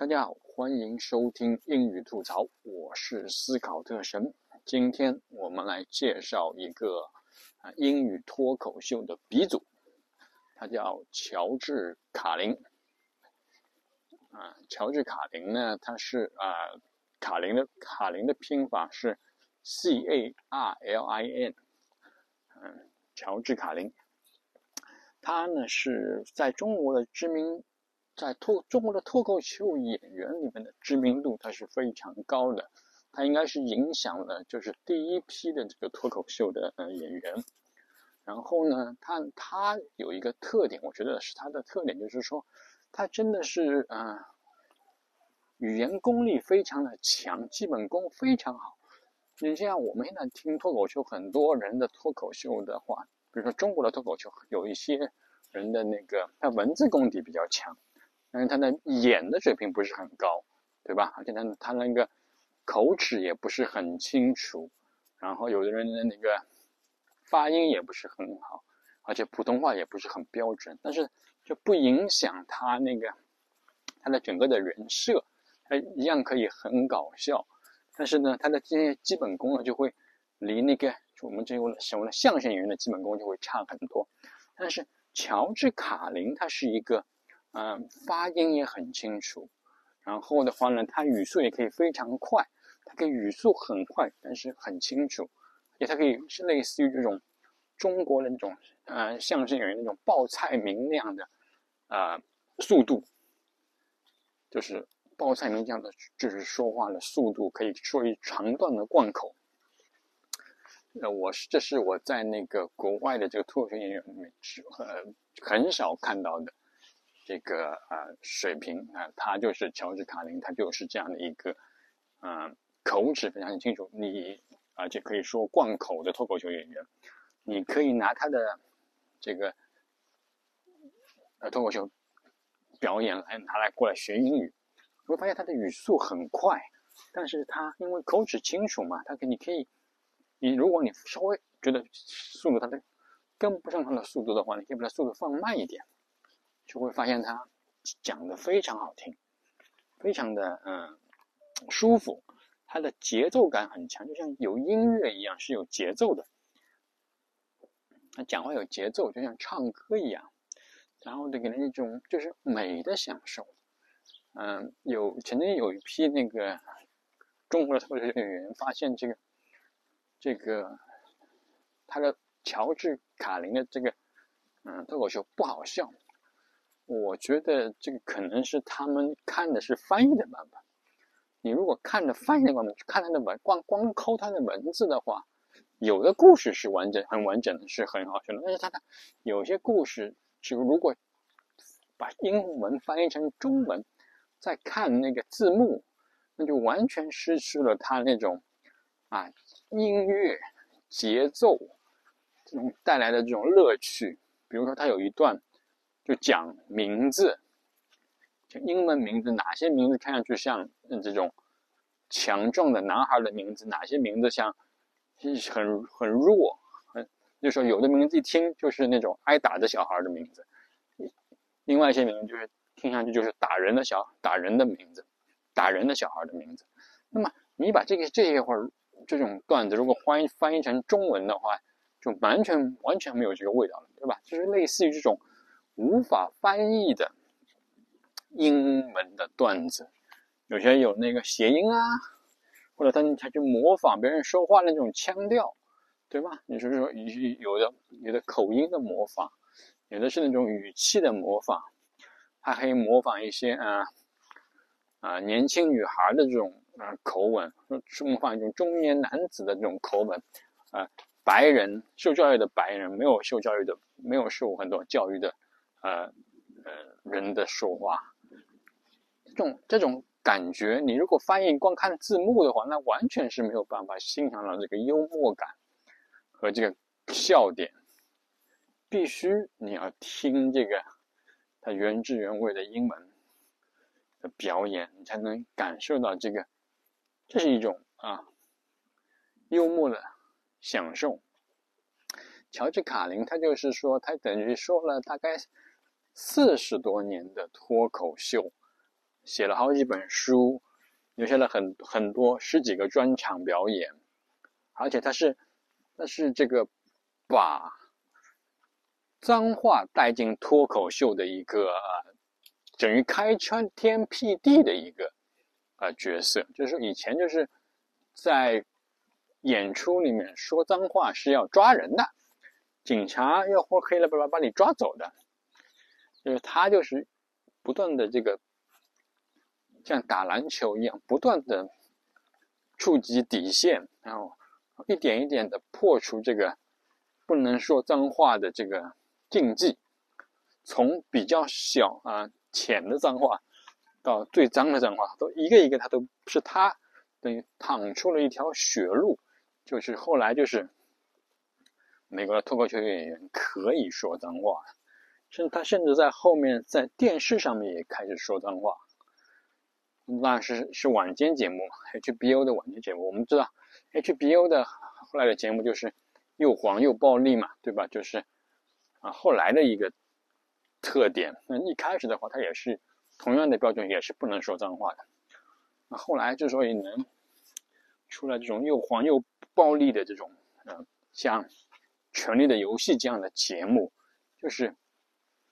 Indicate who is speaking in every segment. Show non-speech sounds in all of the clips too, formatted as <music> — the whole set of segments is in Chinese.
Speaker 1: 大家好，欢迎收听英语吐槽，我是思考特神。今天我们来介绍一个啊英语脱口秀的鼻祖，他叫乔治卡林。啊，乔治卡林呢，他是啊卡林的卡林的拼法是 C A R L I N，嗯，乔治卡林，他呢是在中国的知名。在脱中国的脱口秀演员里面的知名度，它是非常高的。他应该是影响了就是第一批的这个脱口秀的呃演员。然后呢，他他有一个特点，我觉得是他的特点，就是说他真的是呃语言功力非常的强，基本功非常好。你像我们现在听脱口秀，很多人的脱口秀的话，比如说中国的脱口秀，有一些人的那个他文字功底比较强。但是他的演的水平不是很高，对吧？而且他他那个口齿也不是很清楚，然后有的人的那个发音也不是很好，而且普通话也不是很标准。但是就不影响他那个他的整个的人设，他一样可以很搞笑。但是呢，他的这些基本功呢，就会离那个我们这种所谓的相声演员的基本功就会差很多。但是乔治卡林他是一个。嗯，发音也很清楚，然后的话呢，他语速也可以非常快，他可以语速很快，但是很清楚，也他可以是类似于这种中国的那种呃相声演员那种报菜名那样的呃速度，就是报菜名这样的，就是说话的速度可以说一长段的贯口。呃，我是这是我在那个国外的这个脱口秀演员里面是呃很少看到的。这个呃水平啊，他就是乔治卡林，他就是这样的一个，嗯，口齿非常清楚，你而且可以说贯口的脱口秀演员，你可以拿他的这个呃脱口秀表演来拿来过来学英语，你会发现他的语速很快，但是他因为口齿清楚嘛，他可你可以，你如果你稍微觉得速度他的跟不上他的速度的话，你可以把他速度放慢一点。就会发现他讲的非常好听，非常的嗯舒服，他的节奏感很强，就像有音乐一样，是有节奏的。他讲话有节奏，就像唱歌一样，然后就给人一种就是美的享受。嗯，有曾经有一批那个中国的脱口秀演员发现这个这个他的乔治卡林的这个嗯脱口秀不好笑。我觉得这个可能是他们看的是翻译的版本。你如果看的翻译的版本，看他的文，光光抠他的文字的话，有的故事是完整、很完整的，是很好笑的。但是他的有些故事，就如果把英文翻译成中文，再看那个字幕，那就完全失去了他那种啊音乐节奏这种带来的这种乐趣。比如说，他有一段。就讲名字，就英文名字，哪些名字看上去像这种强壮的男孩的名字，哪些名字像很很弱，很就说有的名字一听就是那种挨打的小孩的名字，另外一些名字就是听上去就是打人的小打人的名字，打人的小孩的名字。那么你把这个这一会儿这种段子如果翻译翻译成中文的话，就完全完全没有这个味道了，对吧？就是类似于这种。无法翻译的英文的段子，有些有那个谐音啊，或者他他去模仿别人说话那种腔调，对吧？你说说有有的有的口音的模仿，有的是那种语气的模仿，还可以模仿一些啊啊年轻女孩的这种啊口吻，说模仿一种中年男子的这种口吻，啊白人受教育的白人没有受教育的没有受很多教育的。呃呃，人的说话，这种这种感觉，你如果翻译光看字幕的话，那完全是没有办法欣赏到这个幽默感和这个笑点。必须你要听这个他原汁原味的英文的表演，你才能感受到这个，这是一种啊幽默的享受。乔治卡林他就是说，他等于说了大概。四十多年的脱口秀写了好几本书，留下了很很多十几个专场表演，而且他是，他是这个把脏话带进脱口秀的一个，等于开天天辟地的一个啊角色，就是以前就是在演出里面说脏话是要抓人的，警察要或黑了巴拉把你抓走的，就是他就是不断的这个。像打篮球一样，不断的触及底线，然后一点一点的破除这个不能说脏话的这个禁忌，从比较小啊浅的脏话到最脏的脏话，都一个一个，他都是他等于淌出了一条血路，就是后来就是美国的脱口秀演员可以说脏话，甚至他甚至在后面在电视上面也开始说脏话。那是是晚间节目，HBO 的晚间节目。我们知道，HBO 的后来的节目就是又黄又暴力嘛，对吧？就是啊，后来的一个特点。那一开始的话，它也是同样的标准，也是不能说脏话的。那后来之所以能出来这种又黄又暴力的这种，呃，像《权力的游戏》这样的节目，就是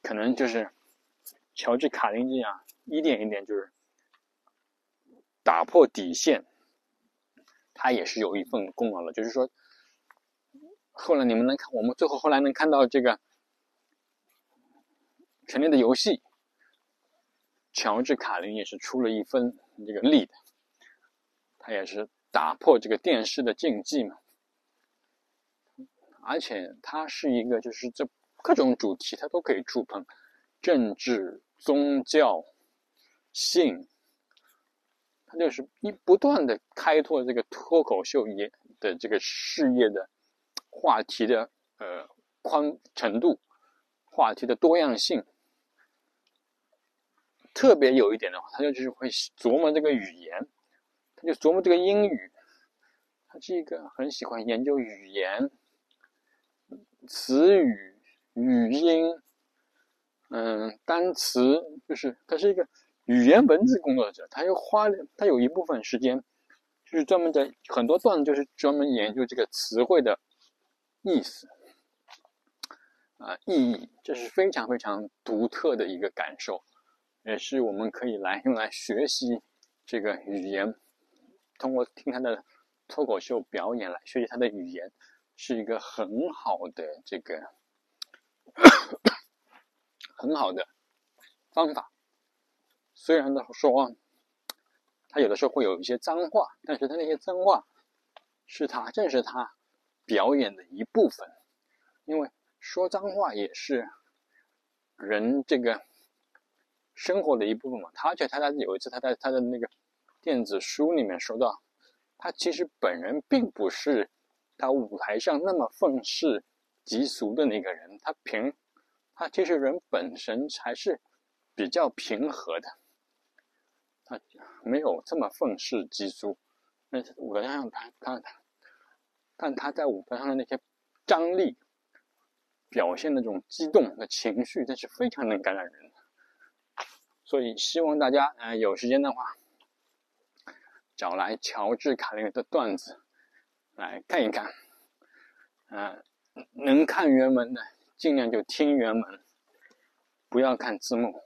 Speaker 1: 可能就是乔治卡林这样一点一点就是。打破底线，他也是有一份功劳的。就是说，后来你们能看，我们最后后来能看到这个《权力的游戏》，乔治卡林也是出了一份这个力的，他也是打破这个电视的禁忌嘛。而且他是一个，就是这各种主题他都可以触碰，政治、宗教、性。他就是一不断的开拓这个脱口秀业的这个事业的话题的呃宽程度，话题的多样性。特别有一点的话，他就就是会琢磨这个语言，他就琢磨这个英语。他是一个很喜欢研究语言、词语、语音，嗯，单词，就是他是一个。语言文字工作者，他又花了，他有一部分时间，就是专门在很多段，就是专门研究这个词汇的意思，啊，意义，这是非常非常独特的一个感受，也是我们可以来用 <laughs> 来学习这个语言，通过听他的脱口秀表演来学习他的语言，是一个很好的这个 <coughs> 很好的方法。虽然他说，他有的时候会有一些脏话，但是他那些脏话，是他正是他表演的一部分，因为说脏话也是人这个生活的一部分嘛。他而且他在有一次他在他的那个电子书里面说到，他其实本人并不是他舞台上那么愤世极俗的那个人，他平他其实人本身还是比较平和的。他没有这么愤世嫉俗，那舞台上他他他，但他在舞台上的那些张力，表现那种激动的情绪，那是非常能感染人。所以希望大家，呃，有时间的话，找来乔治卡林的段子来看一看，嗯，能看原文的尽量就听原文，不要看字幕，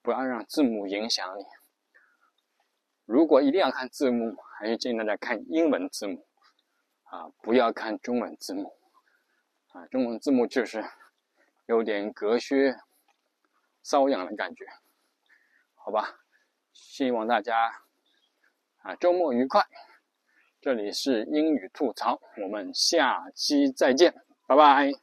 Speaker 1: 不要让字幕影响你。如果一定要看字幕，还是建议大家看英文字幕，啊，不要看中文字幕，啊，中文字幕就是有点隔靴搔痒的感觉，好吧？希望大家啊周末愉快。这里是英语吐槽，我们下期再见，拜拜。